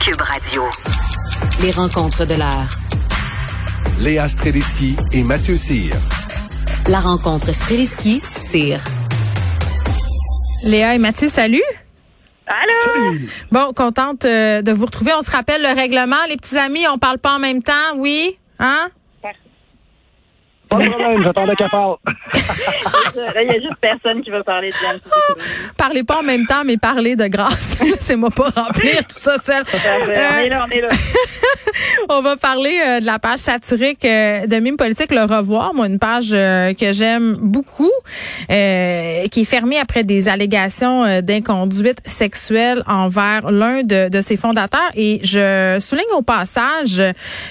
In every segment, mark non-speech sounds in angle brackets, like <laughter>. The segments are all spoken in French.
Cube Radio. Les rencontres de l'heure. Léa Streliski et Mathieu Cyr. La rencontre Streliski-Cyr. Léa et Mathieu, salut. Allô? Bon, contente euh, de vous retrouver. On se rappelle le règlement. Les petits amis, on parle pas en même temps, oui? Hein? Pas de problème, j'attendais qu'elle parle. <laughs> Il y a juste personne qui va parler de Diane. Parlez pas en même temps, mais parlez de grâce. <laughs> Laissez-moi pas remplir <laughs> tout ça seul. On est là, on est là. On va parler euh, de la page satirique euh, de Mime Politique, Le Revoir. Moi, une page euh, que j'aime beaucoup, euh, qui est fermée après des allégations euh, d'inconduite sexuelle envers l'un de, de ses fondateurs. Et je souligne au passage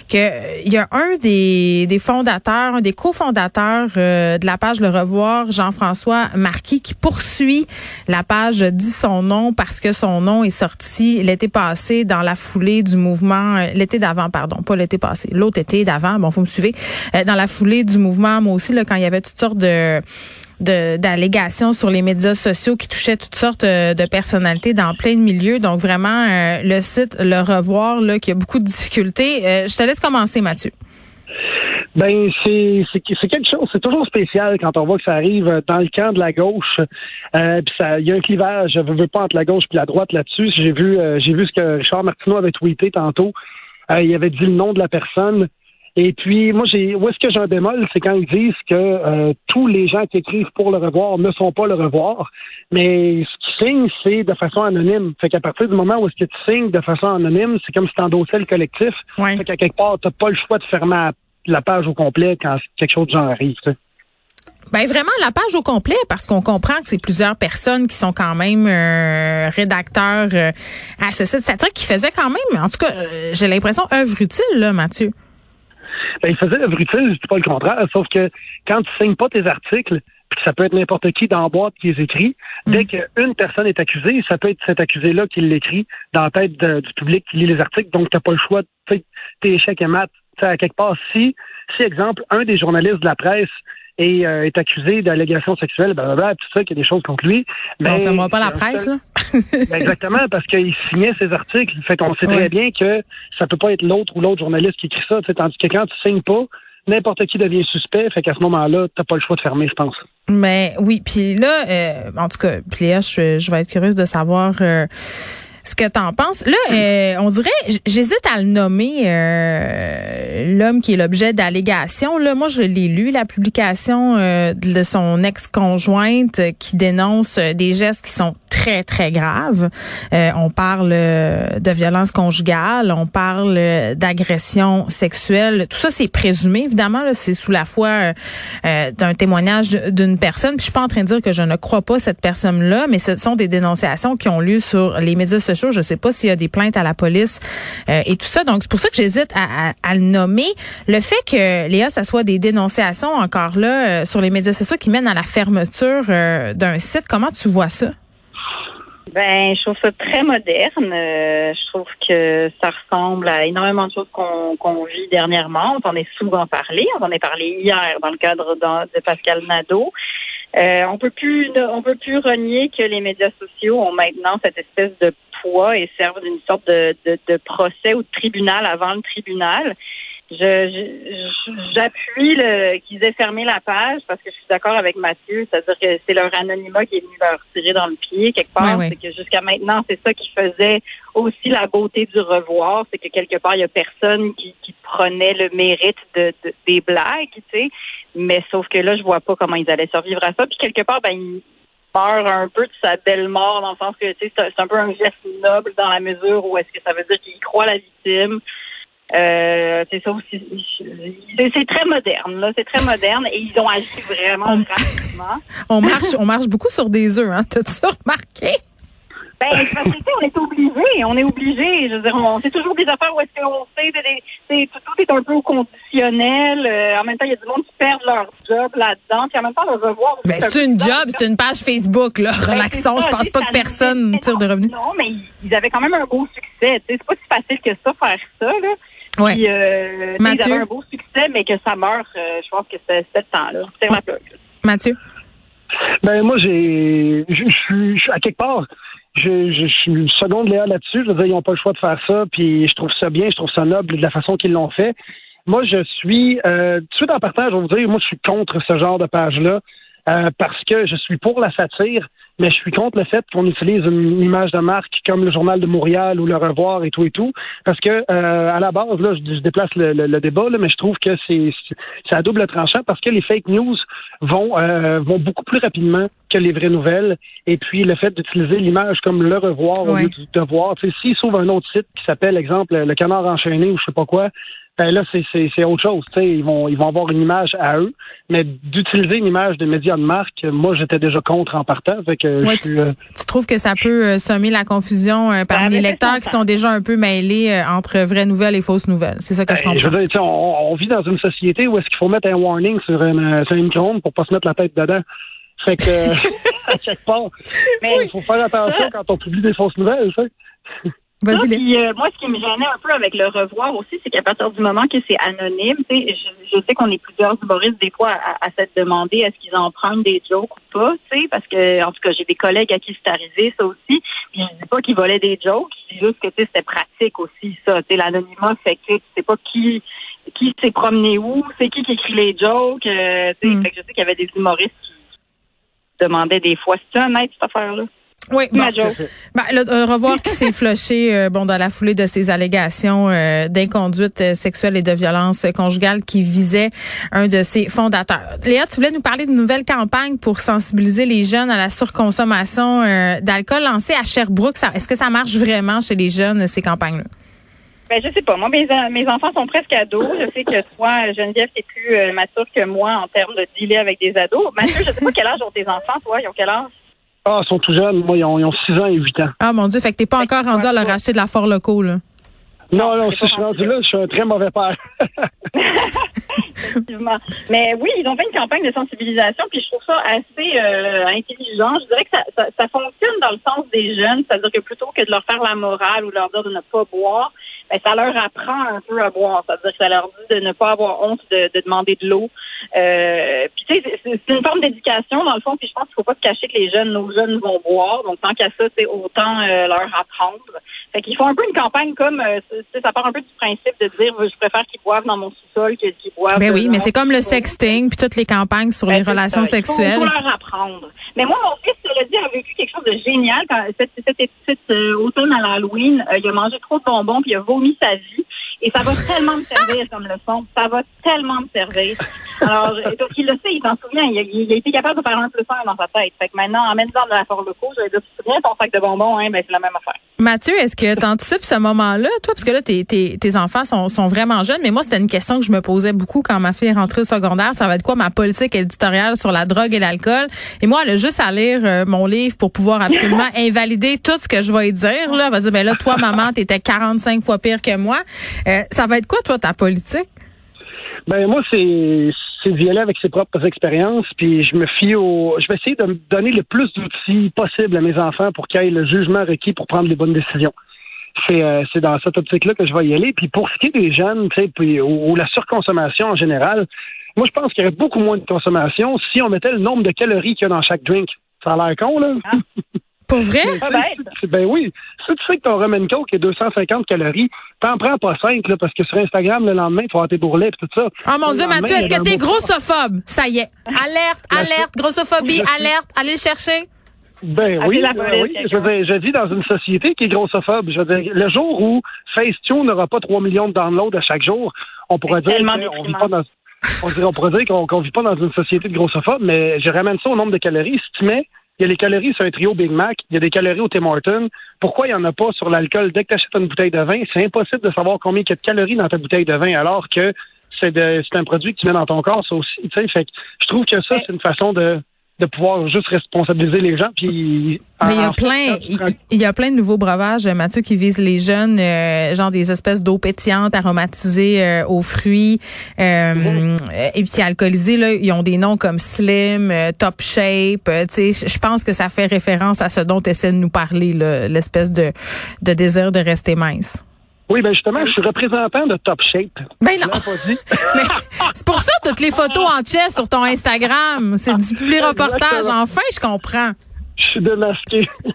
que il y a un des, des fondateurs, un des cofondateurs euh, de la page Le Revoir, Jean-François Marquis, qui poursuit la page dit son nom parce que son nom est sorti l'été passé dans la foulée du mouvement, euh, l'été d'avant, pardon, pas l'été passé, l'autre été d'avant, bon, vous me suivez, euh, dans la foulée du mouvement, moi aussi, là, quand il y avait toutes sortes de d'allégations sur les médias sociaux qui touchaient toutes sortes euh, de personnalités dans plein de milieux. Donc vraiment, le site Le Revoir, là, qui a beaucoup de difficultés. Euh, je te laisse commencer, Mathieu. Ben, c'est c'est c'est quelque chose, c'est toujours spécial quand on voit que ça arrive dans le camp de la gauche. Euh, puis ça, il y a un clivage, je veux pas entre la gauche puis la droite là-dessus. J'ai vu, euh, j'ai vu ce que Richard Martineau avait tweeté tantôt. Euh, il avait dit le nom de la personne. Et puis, moi, j'ai, où est-ce que j'ai un bémol, c'est quand ils disent que euh, tous les gens qui écrivent pour le revoir ne sont pas le revoir, mais ce qu'ils signent, c'est de façon anonyme. Fait qu'à partir du moment où est-ce que tu signes de façon anonyme, c'est comme si tu endossais le collectif. Ouais. Fait qu'à quelque part, t'as pas le choix de fermer la- la page au complet quand quelque chose de genre arrive. tu sais. Ben vraiment la page au complet parce qu'on comprend que c'est plusieurs personnes qui sont quand même euh, rédacteurs euh, à ce site satirique qui faisait quand même, en tout cas, euh, j'ai l'impression œuvre utile là, Mathieu. Ben, il faisait œuvre utile, je dis pas le contraire, sauf que quand tu signes pas tes articles, puis que ça peut être n'importe qui dans la boîte qui les écrit, dès qu'une personne est accusée, ça peut être cet accusé-là qui l'écrit dans la tête de- du public qui lit les articles, donc t'as pas le choix, tu sais, tes échecs et maths, à quelque part, si, si, exemple, un des journalistes de la presse est, euh, est accusé d'allégations sexuelles, blablabla, tout ça, qu'il y a des choses contre lui. Ben, on fermera pas la presse seul- là. Ben, exactement, parce qu'il signait ses articles. Fait qu'on sait Ouais. très bien que ça peut pas être l'autre ou l'autre journaliste qui écrit ça. Tandis que quand tu signes pas, n'importe qui devient suspect. Fait qu'à ce moment-là, t'as pas le choix de fermer, je pense. Mais oui, puis là, euh, en tout cas, puis je, je vais être curieuse de savoir euh, ce que t'en penses. Là, euh, on dirait, j'hésite à le nommer euh, l'homme qui est l'objet d'allégations. Là, moi, je l'ai lu, la publication euh, de son ex-conjointe qui dénonce des gestes qui sont très, très graves. Euh, on parle de violence conjugale, on parle d'agression sexuelle. Tout ça, c'est présumé, évidemment. là, C'est sous la foi d'un témoignage d'une personne. Puis je suis pas en train de dire que je ne crois pas cette personne-là, mais ce sont des dénonciations qui ont lieu sur les médias sociaux. Je sais pas s'il y a des plaintes à la police euh, et tout ça. Donc c'est pour ça que j'hésite à, le nommer. Le fait que Léa, ça soit des dénonciations encore là euh, sur les médias sociaux qui mènent à la fermeture euh, d'un site, comment tu vois ça? Ben, je trouve ça très moderne. Je trouve que ça ressemble à énormément de choses qu'on vit dernièrement. On en est souvent parlé. On en est parlé hier dans le cadre de Pascal Nadeau. Euh, on peut plus, on peut plus renier que les médias sociaux ont maintenant cette espèce de poids et servent d'une sorte de, de, de procès ou de tribunal avant le tribunal. je j'appuie le qu'ils aient fermé la page parce que je suis d'accord avec Mathieu, c'est-à-dire que c'est leur anonymat qui est venu leur tirer dans le pied quelque part. Ouais. C'est que jusqu'à maintenant, c'est ça qui faisait aussi la beauté du revoir, c'est que quelque part, il y a personne qui, qui prenait le mérite de, de- des blagues, tu sais. Mais sauf que là, je vois pas comment ils allaient survivre à ça. Puis quelque part, ben ils meurent un peu de sa belle mort dans le sens que tu sais, c'est un peu un geste noble dans la mesure où est-ce que ça veut dire qu'il croit la victime. Euh, c'est ça aussi. C'est c'est très moderne, là. C'est très moderne et ils ont agi vraiment On- rapidement. <laughs> On marche, on marche beaucoup sur des œufs, hein. T'as-tu remarqué? Ben, c'est parce que, tu sais, on est obligé, on est obligé. Je veux dire, on, c'est toujours des affaires où est-ce qu'on sait, c'est des- c'est- tout, est un peu au conditionnel. Euh, en même temps, il y a du monde qui perd leur job là-dedans. Puis en même temps, le revoir. Ben, c'est un une job, c'est une page Facebook, là. Ben, Relaxons, c'est je pense pas que personne tire de revenus. Non, mais ils avaient quand même un beau succès. Tu sais, c'est pas si facile que ça faire ça, là. Ouais. Puis, euh, Mathieu? ils avaient un beau succès, mais que ça meurt, euh, je pense que c'était c'était le temps, là. C'est ma plug. Mathieu? Ben moi j'ai je suis- à quelque part je, je, je suis seconde Léa là-dessus. Je veux dire, ils n'ont pas le choix de faire ça, puis je trouve ça bien, je trouve ça noble de la façon qu'ils l'ont fait. Moi, je suis euh, tout de suite en partage, je vais vous dire, moi je suis contre ce genre de page-là. euh, parce que je suis pour la satire, mais je suis contre le fait qu'on utilise une image de marque comme le Journal de Montréal ou Le Revoir et tout et tout. Parce que euh, à la base, là, je, je déplace le, le- le débat, là, mais je trouve que c'est c'est à double tranchant parce que les fake news vont euh, vont beaucoup plus rapidement que les vraies nouvelles. Et puis le fait d'utiliser l'image comme Le Revoir au lieu du devoir. Tu sais, s'ils sauvent un autre site qui s'appelle, exemple, Le Canard enchaîné ou je sais pas quoi, ben là, c'est, autre chose. Ils vont, ils vont avoir une image à eux, mais d'utiliser une image de médias de marque, moi, j'étais déjà contre en partant. Fait que Ouais, euh, Tu trouves que ça peut euh, semer la confusion euh, parmi Ben, les mais lecteurs qui ça. sont déjà un peu mêlés euh, entre vraies nouvelles et fausses nouvelles? C'est ça que je ben, comprends. je veux dire, on, on vit dans une société où est-ce qu'il faut mettre un warning sur une, sur une micro-ondes pour pas se mettre la tête dedans. Fait que, <laughs> <laughs> à quelque part, Mais il faut faire attention quand on publie des fausses nouvelles. Vas-y, Ça, puis, euh, moi, ce qui me gênait un peu avec le revoir aussi, c'est qu'à partir du moment que c'est anonyme, tu sais, je, je sais qu'on est plusieurs humoristes des fois à, à s'être demandé est-ce qu'ils empruntent des jokes ou pas, tu sais, parce que en tout cas, j'ai des collègues à qui c'est arrivé ça aussi. Puis je dis pas qu'ils volaient des jokes, je dis juste que tu sais, c'était pratique aussi ça. Tu sais, l'anonymat fait que tu sais pas qui qui s'est promené où, c'est qui qui écrit les jokes. euh, tu sais, Mm. fait que je sais qu'il y avait des humoristes qui demandaient des fois, c'est honnête cette affaire-là? Oui, bon. Ben, le, le revoir qui s'est <laughs> floché euh, bon, dans la foulée de ces allégations euh, d'inconduite euh, sexuelle et de violence euh, conjugale qui visait un de ses fondateurs. Léa, tu voulais nous parler d'une nouvelle campagne pour sensibiliser les jeunes à la surconsommation euh, d'alcool lancée à Sherbrooke. Est-ce que ça marche vraiment chez les jeunes, ces campagnes-là? Ben, je sais pas. Moi, mes, mes enfants sont presque ados. Je sais que toi, Geneviève, t'es plus euh, mature que moi en termes de dealer avec des ados. Mathieu, je sais pas quel âge ont tes enfants, toi? Ils ont quel âge? Ah, ils sont tout jeunes. Moi, ils ont, ils ont 6 ans et 8 ans. Ah mon Dieu, fait que t'es pas encore rendu à leur acheter de la fort locaux, là. Non, non, si je suis rendu là, je suis un très mauvais père. <laughs> Effectivement. Mais oui, ils ont fait une campagne de sensibilisation, puis je trouve ça assez euh, intelligent. Je dirais que ça, ça, ça fonctionne dans le sens des jeunes, c'est-à-dire que plutôt que de leur faire la morale ou de leur dire de ne pas boire, ben, ça leur apprend un peu à boire. C'est-à-dire que ça leur dit de ne pas avoir honte de, de demander de l'eau. Euh, puis tu sais, c'est- une forme d'éducation dans le fond. Puis je pense qu'il faut pas se cacher que les jeunes, nos jeunes vont boire. Donc tant qu'à ça, c'est autant euh, leur apprendre. Fait qu'ils font un peu une campagne comme, euh, ça part un peu du principe de dire, je préfère qu'ils boivent dans mon sous-sol que qu'ils boivent. Ben oui, euh, mais dans c'est comme le sexting puis toutes les campagnes sur Ben, les relations ça. Il faut- sexuelles. Il faut leur apprendre. Mais moi, mon fils, cela dit, a vécu quelque chose de génial. Quand cet, cet, cet, euh, automne à l'Halloween, euh, il a mangé trop de bonbons puis il a vomi sa vie. Et ça va tellement me servir comme leçon. Ça va tellement me servir. Alors, il le sait, il s'en souvient. Il a, été capable de faire un plus un dans sa tête. Fait que maintenant, emmène-en de la forme locaux. Je vais dire, tu ton sac de bonbons, hein? Ben, c'est la même affaire. Mathieu, est-ce que tu anticipes ce moment-là, toi? Parce que là, tes, tes, tes enfants sont, sont vraiment jeunes, mais moi, c'était une question que je me posais beaucoup quand ma fille est rentrée au secondaire. Ça va être quoi ma politique éditoriale sur la drogue et l'alcool? Et moi, elle a juste à lire euh, mon livre pour pouvoir absolument <laughs> invalider tout ce que je vais y dire. Là. Elle va dire, ben là, toi, maman, t'étais 45 fois pire que moi. Euh, ça va être quoi, toi, ta politique? Ben moi, c'est c'est d'y aller avec ses propres expériences, puis je me fie au. Je vais essayer de me donner le plus d'outils possible à mes enfants pour qu'ils aient le jugement requis pour prendre les bonnes décisions. C'est euh, c'est dans cette optique-là que je vais y aller. Puis pour ce qui est des jeunes, tu sais, puis ou, ou la surconsommation en général, moi je pense qu'il y aurait beaucoup moins de consommation si on mettait le nombre de calories qu'il y a dans chaque drink. Ça a l'air con, là. Ah <laughs> tu ben. sais, si- ben oui. Si tu sais que ton rum and coke est 250 calories, t'en prends pas 5, là, parce que sur Instagram, le lendemain, tu vas avoir tes bourrelets et tout ça. Oh mon Le Dieu, Mathieu, est-ce a que t'es grossophobe? Ça y est. Alerte, alerte, grossophobie, alerte. Allez le chercher. Ben Appelez oui, ben oui. Je veux dire, je vis dans une société qui est grossophobe. Je veux dire, le jour où Facetune n'aura pas 3 millions de downloads à chaque jour, on pourrait dire qu'on vit pas dans on, dirait- on pourrait dire qu'on qu'on vit pas dans une société de grossophobe, mais je ramène ça au nombre de calories. Si tu mets, il y a les calories sur un trio Big Mac, il y a des calories au Tim Hortons. Pourquoi il n'y en a pas sur l'alcool? Dès que tu achètes une bouteille de vin? C'est impossible de savoir combien il y a de calories dans ta bouteille de vin, alors que c'est un produit que tu mets dans ton corps, ça aussi. Tu sais, fait que je trouve que ça, c'est une façon de, de pouvoir juste responsabiliser les gens. Puis, Mais il y a plein, il y a plein de nouveaux breuvages, euh, Mathieu, qui visent les jeunes, euh, genre des espèces d'eau pétillante aromatisées euh, aux fruits, euh, euh, et puis alcoolisés. Là, ils ont des noms comme Slim, Top Shape. tu sais, je pense que ça fait référence à ce dont tu essaies de nous parler, l'espèce de, de désir de rester mince. Oui, ben justement, je suis représentant de Top Shape. Ben non. <laughs> c'est pour ça toutes les photos en chess sur ton Instagram. C'est du public reportage. Enfin, je comprends. Je suis démasqué. <laughs>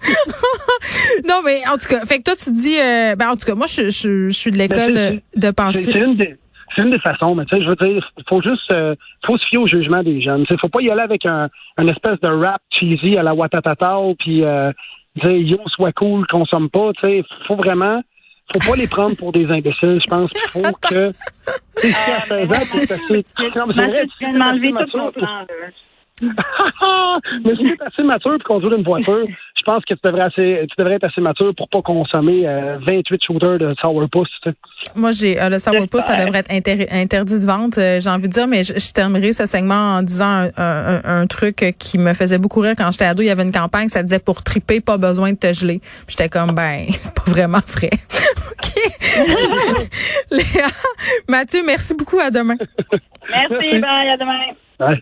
Non, mais en tout cas, fait que toi, tu dis, euh, ben en tout cas, moi, je, je, je suis de l'école Ben, euh, de pensée. c'est une des c'est une des façons, mais tu sais, je veux dire, faut juste euh, faut se fier au jugement des jeunes. Il faut pas y aller avec un, un espèce de rap cheesy à la Watatatao, puis euh, dire yo sois cool, consomme pas. Tu sais, faut vraiment, faut pas les prendre pour des imbéciles. Je pense qu'il faut que. Tu sais, si à 16 ans, Non, mais c'est vrai, tu viens de m'enlever tout mon plan, là. <laughs> mais si tu es assez mature pour conduire une voiture, je pense que tu devrais, assez, tu devrais être assez mature pour pas consommer euh, 28 shooters de sourpuss. tu sais. Moi, j'ai euh, le sourpuss, ça devrait être inter- interdit de vente, euh, j'ai envie de dire, mais je, je terminerai ce segment en disant un, un- un truc qui me faisait beaucoup rire quand j'étais ado. Il y avait une campagne, ça disait pour triper, pas besoin de te geler. J'étais comme, ben, <laughs> c'est pas vraiment vrai. <laughs> OK. Léa, Mathieu, merci beaucoup. À demain. Merci, bye, à demain. Ouais.